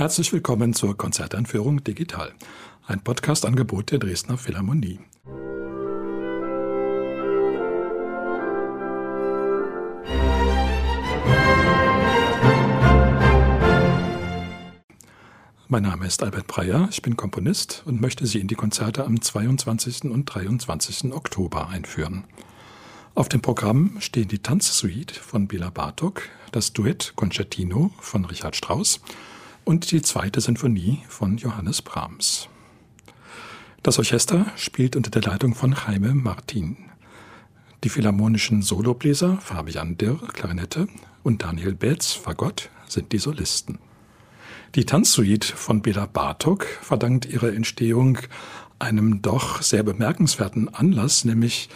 Herzlich willkommen zur Konzerteinführung Digital, ein Podcast-Angebot der Dresdner Philharmonie. Mein Name ist Albert Breyer, ich bin Komponist und möchte Sie in die Konzerte am 22. und 23. Oktober einführen. Auf dem Programm stehen die Tanzsuite von Bela Bartok, das Duett Concertino von Richard Strauss und die zweite Sinfonie von Johannes Brahms. Das Orchester spielt unter der Leitung von Jaime Martin. Die philharmonischen Solobläser Fabian Dirr, Klarinette und Daniel Betz, Fagott, sind die Solisten. Die Tanzsuite von Bela Bartok verdankt ihre Entstehung einem doch sehr bemerkenswerten Anlass, nämlich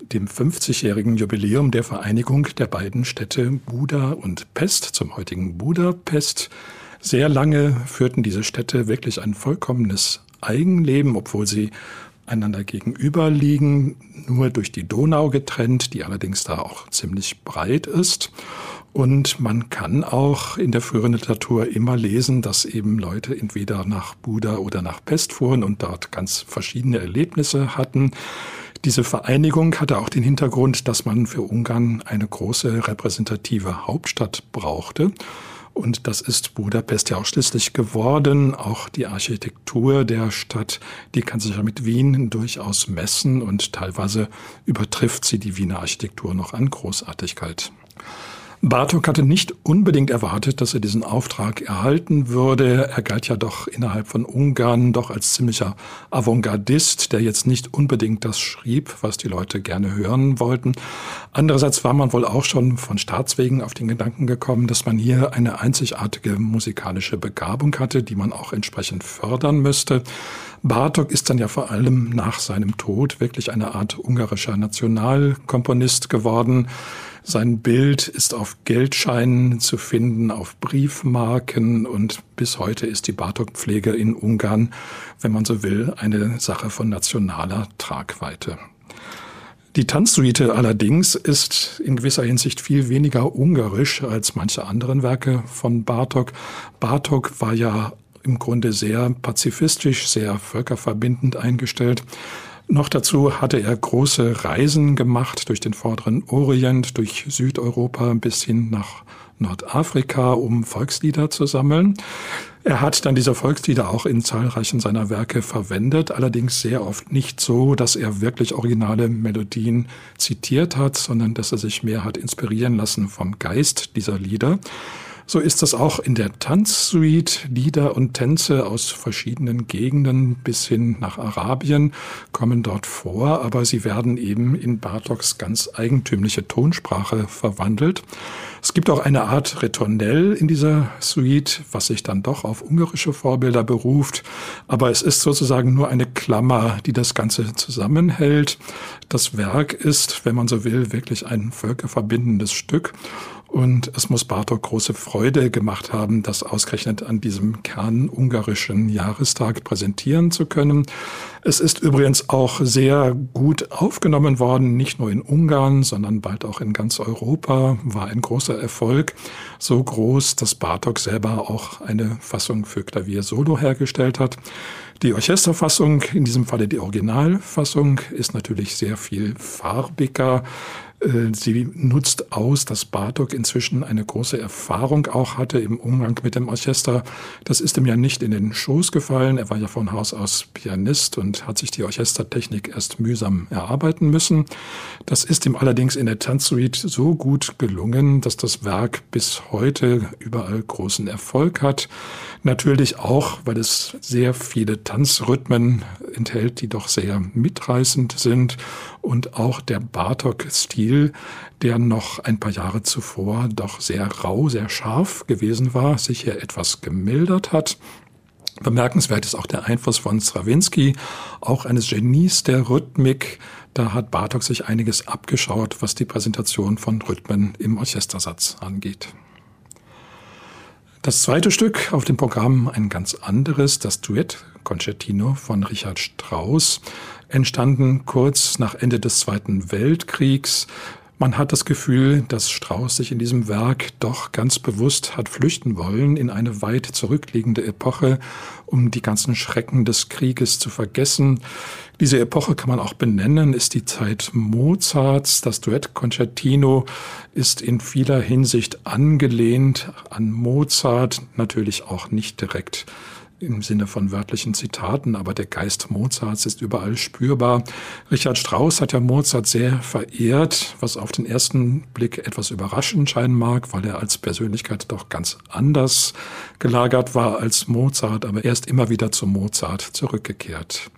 dem 50-jährigen Jubiläum der Vereinigung der beiden Städte Buda und Pest zum heutigen Budapest. Sehr lange führten diese Städte wirklich ein vollkommenes Eigenleben, obwohl sie einander gegenüber liegen, nur durch die Donau getrennt, die allerdings da auch ziemlich breit ist. Und man kann auch in der früheren Literatur immer lesen, dass eben Leute entweder nach Buda oder nach Pest fuhren und dort ganz verschiedene Erlebnisse hatten. Diese Vereinigung hatte auch den Hintergrund, dass man für Ungarn eine große repräsentative Hauptstadt brauchte. Und das ist Budapest ja auch schließlich geworden. Auch die Architektur der Stadt, die kann sich ja mit Wien durchaus messen und teilweise übertrifft sie die Wiener Architektur noch an Großartigkeit. Bartok hatte nicht unbedingt erwartet, dass er diesen Auftrag erhalten würde. Er galt ja doch innerhalb von Ungarn doch als ziemlicher Avantgardist, der jetzt nicht unbedingt das schrieb, was die Leute gerne hören wollten. Andererseits war man wohl auch schon von Staatswegen auf den Gedanken gekommen, dass man hier eine einzigartige musikalische Begabung hatte, die man auch entsprechend fördern müsste. Bartok ist dann ja vor allem nach seinem Tod wirklich eine Art ungarischer Nationalkomponist geworden. Sein Bild ist auf Geldscheinen zu finden, auf Briefmarken und bis heute ist die Bartok-Pflege in Ungarn, wenn man so will, eine Sache von nationaler Tragweite. Die Tanzsuite allerdings ist in gewisser Hinsicht viel weniger ungarisch als manche anderen Werke von Bartok. Bartok war ja im Grunde sehr pazifistisch, sehr völkerverbindend eingestellt. Noch dazu hatte er große Reisen gemacht durch den vorderen Orient, durch Südeuropa bis hin nach Nordafrika, um Volkslieder zu sammeln. Er hat dann diese Volkslieder auch in zahlreichen seiner Werke verwendet, allerdings sehr oft nicht so, dass er wirklich originale Melodien zitiert hat, sondern dass er sich mehr hat inspirieren lassen vom Geist dieser Lieder. So ist das auch in der Tanzsuite. Lieder und Tänze aus verschiedenen Gegenden bis hin nach Arabien kommen dort vor, aber sie werden eben in Bartoks ganz eigentümliche Tonsprache verwandelt. Es gibt auch eine Art Retournell in dieser Suite, was sich dann doch auf ungarische Vorbilder beruft. Aber es ist sozusagen nur eine Klammer, die das Ganze zusammenhält. Das Werk ist, wenn man so will, wirklich ein völkerverbindendes Stück. Und es muss Bartok große Freude gemacht haben, das ausgerechnet an diesem kernungarischen Jahrestag präsentieren zu können. Es ist übrigens auch sehr gut aufgenommen worden, nicht nur in Ungarn, sondern bald auch in ganz Europa, war ein großer Erfolg. So groß, dass Bartok selber auch eine Fassung für Klavier Solo hergestellt hat. Die Orchesterfassung, in diesem Falle die Originalfassung, ist natürlich sehr viel farbiger, sie nutzt aus, dass Bartok inzwischen eine große Erfahrung auch hatte im Umgang mit dem Orchester. Das ist ihm ja nicht in den Schoß gefallen. Er war ja von Haus aus Pianist und hat sich die Orchestertechnik erst mühsam erarbeiten müssen. Das ist ihm allerdings in der Tanzsuite so gut gelungen, dass das Werk bis heute überall großen Erfolg hat. Natürlich auch, weil es sehr viele Tanzrhythmen enthält, die doch sehr mitreißend sind und auch der Bartok-Stil, der noch ein paar Jahre zuvor doch sehr rau, sehr scharf gewesen war, sich hier etwas gemildert hat. Bemerkenswert ist auch der Einfluss von Stravinsky, auch eines Genies der Rhythmik. Da hat Bartok sich einiges abgeschaut, was die Präsentation von Rhythmen im Orchestersatz angeht. Das zweite Stück auf dem Programm ein ganz anderes, das Duett Concertino von Richard Strauss, entstanden kurz nach Ende des Zweiten Weltkriegs. Man hat das Gefühl, dass Strauss sich in diesem Werk doch ganz bewusst hat flüchten wollen in eine weit zurückliegende Epoche, um die ganzen Schrecken des Krieges zu vergessen. Diese Epoche kann man auch benennen, ist die Zeit Mozarts. Das Duett Concertino ist in vieler Hinsicht angelehnt an Mozart, natürlich auch nicht direkt im Sinne von wörtlichen Zitaten, aber der Geist Mozarts ist überall spürbar. Richard Strauss hat ja Mozart sehr verehrt, was auf den ersten Blick etwas überraschend scheinen mag, weil er als Persönlichkeit doch ganz anders gelagert war als Mozart, aber er ist immer wieder zu Mozart zurückgekehrt.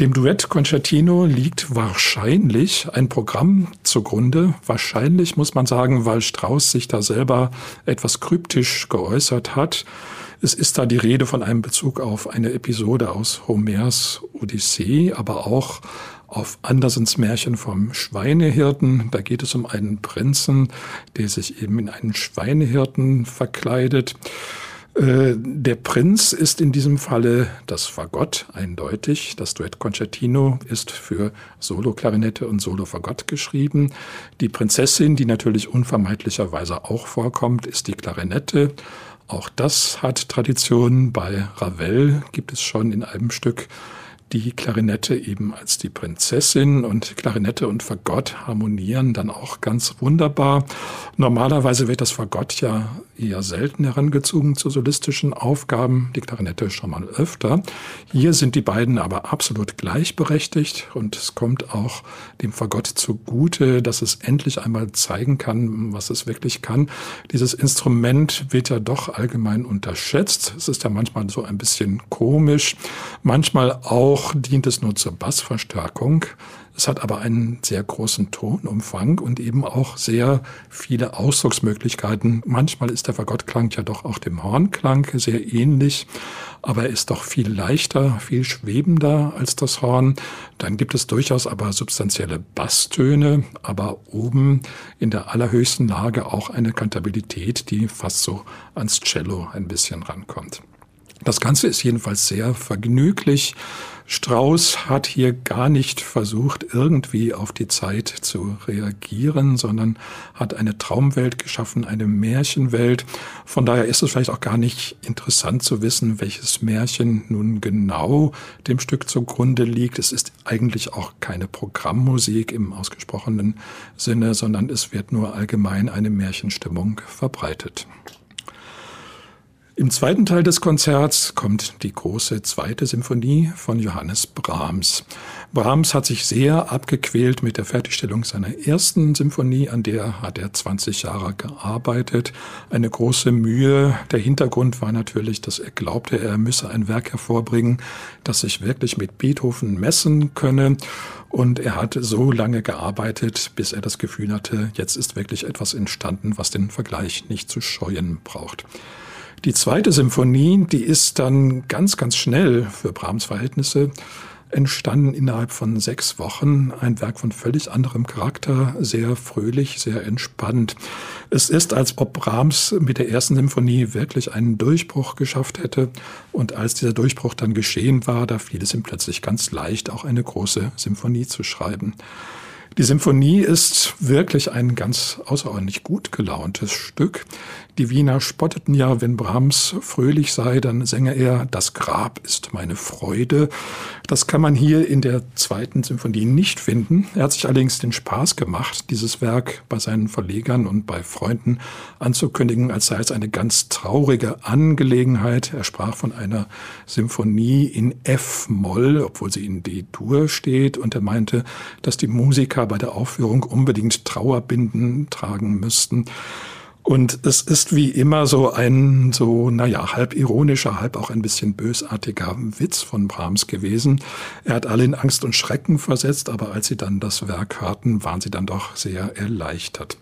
Dem Duett Concertino liegt wahrscheinlich ein Programm zugrunde. Wahrscheinlich muss man sagen, weil Strauss sich da selber etwas kryptisch geäußert hat. Es ist da die Rede von einem Bezug auf eine Episode aus Homers Odyssee, aber auch auf Andersens Märchen vom Schweinehirten. Da geht es um einen Prinzen, der sich eben in einen Schweinehirten verkleidet. Äh, der Prinz ist in diesem Falle das Fagott eindeutig. Das Duett Concertino ist für Solo-Klarinette und Solo-Fagott geschrieben. Die Prinzessin, die natürlich unvermeidlicherweise auch vorkommt, ist die Klarinette. Auch das hat Tradition. Bei Ravel gibt es schon in einem Stück die Klarinette eben als die Prinzessin und Klarinette und Fagott harmonieren dann auch ganz wunderbar. Normalerweise wird das Fagott ja eher selten herangezogen zu solistischen Aufgaben, die Klarinette schon mal öfter. Hier sind die beiden aber absolut gleichberechtigt und es kommt auch dem Fagott zugute, dass es endlich einmal zeigen kann, was es wirklich kann. Dieses Instrument wird ja doch allgemein unterschätzt. Es ist ja manchmal so ein bisschen komisch, manchmal auch auch dient es nur zur Bassverstärkung. Es hat aber einen sehr großen Tonumfang und eben auch sehr viele Ausdrucksmöglichkeiten. Manchmal ist der Fagottklang ja doch auch dem Hornklang sehr ähnlich, aber er ist doch viel leichter, viel schwebender als das Horn. Dann gibt es durchaus aber substanzielle Basstöne, aber oben in der allerhöchsten Lage auch eine Kantabilität, die fast so ans Cello ein bisschen rankommt. Das Ganze ist jedenfalls sehr vergnüglich. Strauss hat hier gar nicht versucht, irgendwie auf die Zeit zu reagieren, sondern hat eine Traumwelt geschaffen, eine Märchenwelt. Von daher ist es vielleicht auch gar nicht interessant zu wissen, welches Märchen nun genau dem Stück zugrunde liegt. Es ist eigentlich auch keine Programmmusik im ausgesprochenen Sinne, sondern es wird nur allgemein eine Märchenstimmung verbreitet. Im zweiten Teil des Konzerts kommt die große zweite Symphonie von Johannes Brahms. Brahms hat sich sehr abgequält mit der Fertigstellung seiner ersten Symphonie, an der hat er 20 Jahre gearbeitet. Eine große Mühe. Der Hintergrund war natürlich, dass er glaubte, er müsse ein Werk hervorbringen, das sich wirklich mit Beethoven messen könne. Und er hat so lange gearbeitet, bis er das Gefühl hatte, jetzt ist wirklich etwas entstanden, was den Vergleich nicht zu scheuen braucht. Die zweite Symphonie, die ist dann ganz, ganz schnell für Brahms Verhältnisse entstanden innerhalb von sechs Wochen. Ein Werk von völlig anderem Charakter, sehr fröhlich, sehr entspannt. Es ist, als ob Brahms mit der ersten Symphonie wirklich einen Durchbruch geschafft hätte. Und als dieser Durchbruch dann geschehen war, da fiel es ihm plötzlich ganz leicht, auch eine große Symphonie zu schreiben. Die Symphonie ist wirklich ein ganz außerordentlich gut gelauntes Stück. Die Wiener spotteten ja, wenn Brahms fröhlich sei, dann sänge er, das Grab ist meine Freude. Das kann man hier in der zweiten Symphonie nicht finden. Er hat sich allerdings den Spaß gemacht, dieses Werk bei seinen Verlegern und bei Freunden anzukündigen, als sei es eine ganz traurige Angelegenheit. Er sprach von einer Symphonie in F-Moll, obwohl sie in D-Dur steht, und er meinte, dass die Musiker bei der Aufführung unbedingt Trauerbinden tragen müssten. Und es ist wie immer so ein, so, naja, halb ironischer, halb auch ein bisschen bösartiger Witz von Brahms gewesen. Er hat alle in Angst und Schrecken versetzt, aber als sie dann das Werk hörten, waren sie dann doch sehr erleichtert.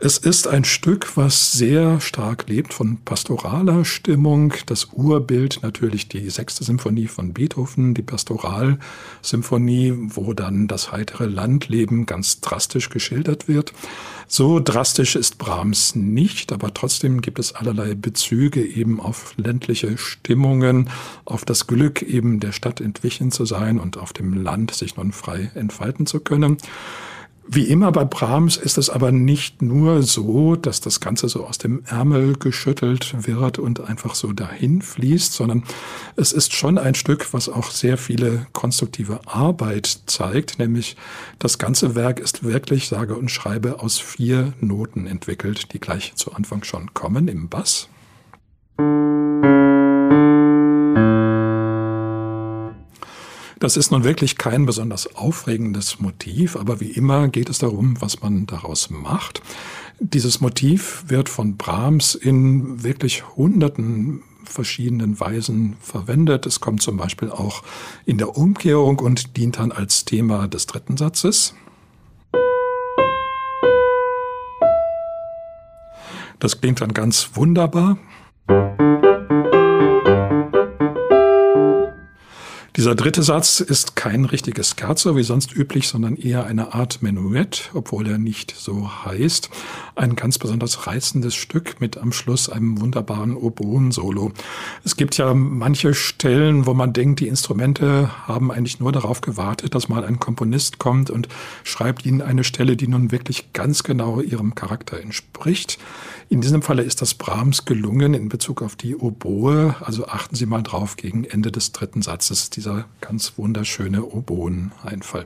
Es ist ein Stück, was sehr stark lebt von pastoraler Stimmung. Das Urbild natürlich die sechste Symphonie von Beethoven, die Pastoralsymphonie, wo dann das heitere Landleben ganz drastisch geschildert wird. So drastisch ist Brahms nicht, aber trotzdem gibt es allerlei Bezüge eben auf ländliche Stimmungen, auf das Glück eben der Stadt entwichen zu sein und auf dem Land sich nun frei entfalten zu können. Wie immer bei Brahms ist es aber nicht nur so, dass das Ganze so aus dem Ärmel geschüttelt wird und einfach so dahin fließt, sondern es ist schon ein Stück, was auch sehr viele konstruktive Arbeit zeigt, nämlich das ganze Werk ist wirklich, sage und schreibe, aus vier Noten entwickelt, die gleich zu Anfang schon kommen im Bass. Das ist nun wirklich kein besonders aufregendes Motiv, aber wie immer geht es darum, was man daraus macht. Dieses Motiv wird von Brahms in wirklich hunderten verschiedenen Weisen verwendet. Es kommt zum Beispiel auch in der Umkehrung und dient dann als Thema des dritten Satzes. Das klingt dann ganz wunderbar. Dieser dritte Satz ist kein richtiges Scherzo wie sonst üblich, sondern eher eine Art Menuett, obwohl er nicht so heißt. Ein ganz besonders reizendes Stück mit am Schluss einem wunderbaren Oboen-Solo. Es gibt ja manche Stellen, wo man denkt, die Instrumente haben eigentlich nur darauf gewartet, dass mal ein Komponist kommt und schreibt ihnen eine Stelle, die nun wirklich ganz genau ihrem Charakter entspricht. In diesem Falle ist das Brahms gelungen in Bezug auf die Oboe. Also achten Sie mal drauf gegen Ende des dritten Satzes, dieser ganz wunderschöne Oboen-Einfall.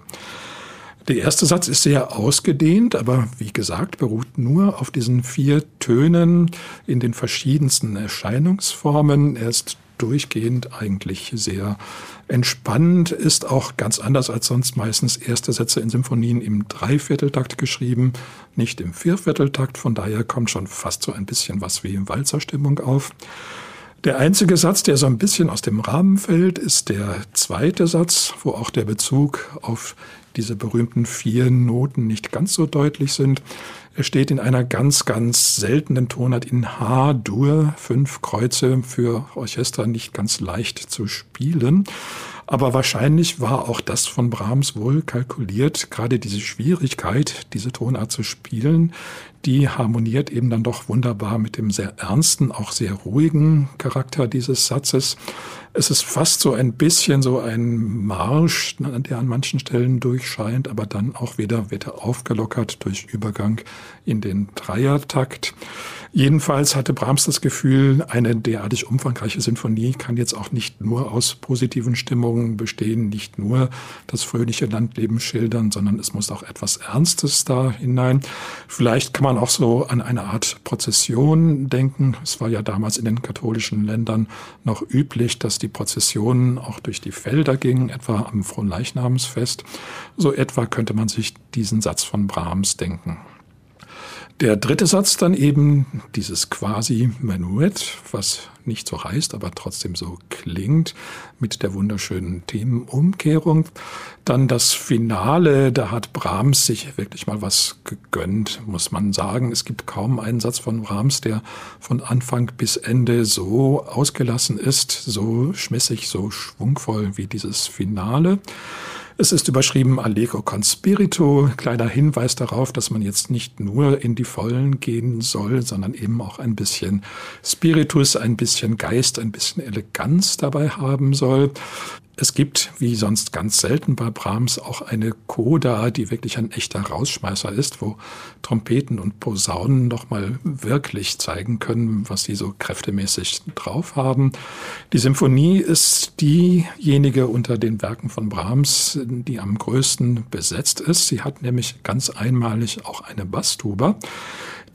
Der erste Satz ist sehr ausgedehnt, aber wie gesagt, beruht nur auf diesen vier Tönen in den verschiedensten Erscheinungsformen. Er ist durchgehend eigentlich sehr entspannend, ist auch ganz anders als sonst meistens erste Sätze in Symphonien im Dreivierteltakt geschrieben, nicht im Viervierteltakt. Von daher kommt schon fast so ein bisschen was wie Walzerstimmung auf. Der einzige Satz, der so ein bisschen aus dem Rahmen fällt, ist der zweite Satz, wo auch der Bezug auf diese berühmten vier Noten nicht ganz so deutlich sind. Er steht in einer ganz, ganz seltenen Tonart in H-Dur, fünf Kreuze für Orchester nicht ganz leicht zu spielen. Aber wahrscheinlich war auch das von Brahms wohl kalkuliert, gerade diese Schwierigkeit, diese Tonart zu spielen, die harmoniert eben dann doch wunderbar mit dem sehr ernsten, auch sehr ruhigen Charakter dieses Satzes. Es ist fast so ein bisschen so ein Marsch, der an manchen Stellen durchscheint, aber dann auch wieder wird er aufgelockert durch Übergang in den Dreiertakt. Jedenfalls hatte Brahms das Gefühl, eine derartig umfangreiche Sinfonie kann jetzt auch nicht nur aus positiven Stimmungen bestehen, nicht nur das fröhliche Landleben schildern, sondern es muss auch etwas Ernstes da hinein. Vielleicht kann man auch so an eine Art Prozession denken. Es war ja damals in den katholischen Ländern noch üblich, dass die Prozessionen auch durch die Felder gingen, etwa am Fronleichnamsfest. So etwa könnte man sich diesen Satz von Brahms denken. Der dritte Satz dann eben dieses quasi Menuett, was nicht so heißt, aber trotzdem so klingt, mit der wunderschönen Themenumkehrung. Dann das Finale, da hat Brahms sich wirklich mal was gegönnt, muss man sagen. Es gibt kaum einen Satz von Brahms, der von Anfang bis Ende so ausgelassen ist, so schmissig, so schwungvoll wie dieses Finale. Es ist überschrieben Allegro con Spirito, kleiner Hinweis darauf, dass man jetzt nicht nur in die Vollen gehen soll, sondern eben auch ein bisschen Spiritus, ein bisschen Geist, ein bisschen Eleganz dabei haben soll. Es gibt, wie sonst ganz selten bei Brahms, auch eine Coda, die wirklich ein echter Rausschmeißer ist, wo Trompeten und Posaunen nochmal wirklich zeigen können, was sie so kräftemäßig drauf haben. Die Symphonie ist diejenige unter den Werken von Brahms, die am größten besetzt ist. Sie hat nämlich ganz einmalig auch eine Basstuba.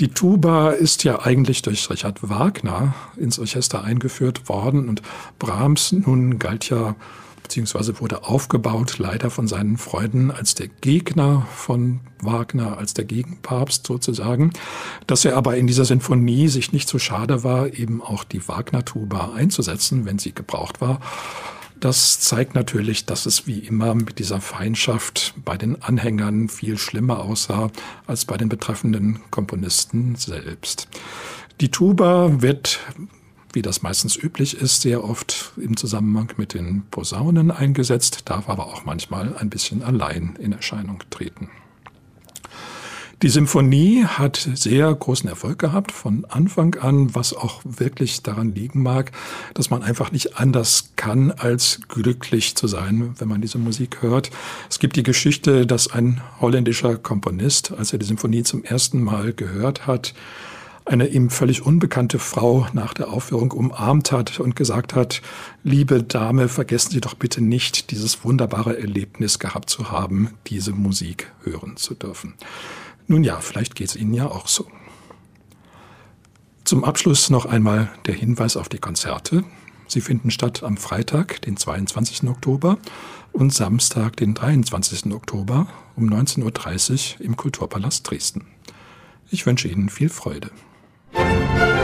Die Tuba ist ja eigentlich durch Richard Wagner ins Orchester eingeführt worden und Brahms nun galt ja beziehungsweise wurde aufgebaut, leider von seinen Freunden, als der Gegner von Wagner, als der Gegenpapst sozusagen, dass er aber in dieser Sinfonie sich nicht so schade war, eben auch die Wagner-Tuba einzusetzen, wenn sie gebraucht war. Das zeigt natürlich, dass es wie immer mit dieser Feindschaft bei den Anhängern viel schlimmer aussah als bei den betreffenden Komponisten selbst. Die Tuba wird wie das meistens üblich ist, sehr oft im Zusammenhang mit den Posaunen eingesetzt, darf aber auch manchmal ein bisschen allein in Erscheinung treten. Die Symphonie hat sehr großen Erfolg gehabt von Anfang an, was auch wirklich daran liegen mag, dass man einfach nicht anders kann, als glücklich zu sein, wenn man diese Musik hört. Es gibt die Geschichte, dass ein holländischer Komponist, als er die Symphonie zum ersten Mal gehört hat, eine ihm völlig unbekannte Frau nach der Aufführung umarmt hat und gesagt hat, liebe Dame, vergessen Sie doch bitte nicht, dieses wunderbare Erlebnis gehabt zu haben, diese Musik hören zu dürfen. Nun ja, vielleicht geht es Ihnen ja auch so. Zum Abschluss noch einmal der Hinweis auf die Konzerte. Sie finden statt am Freitag, den 22. Oktober und Samstag, den 23. Oktober um 19.30 Uhr im Kulturpalast Dresden. Ich wünsche Ihnen viel Freude. Musik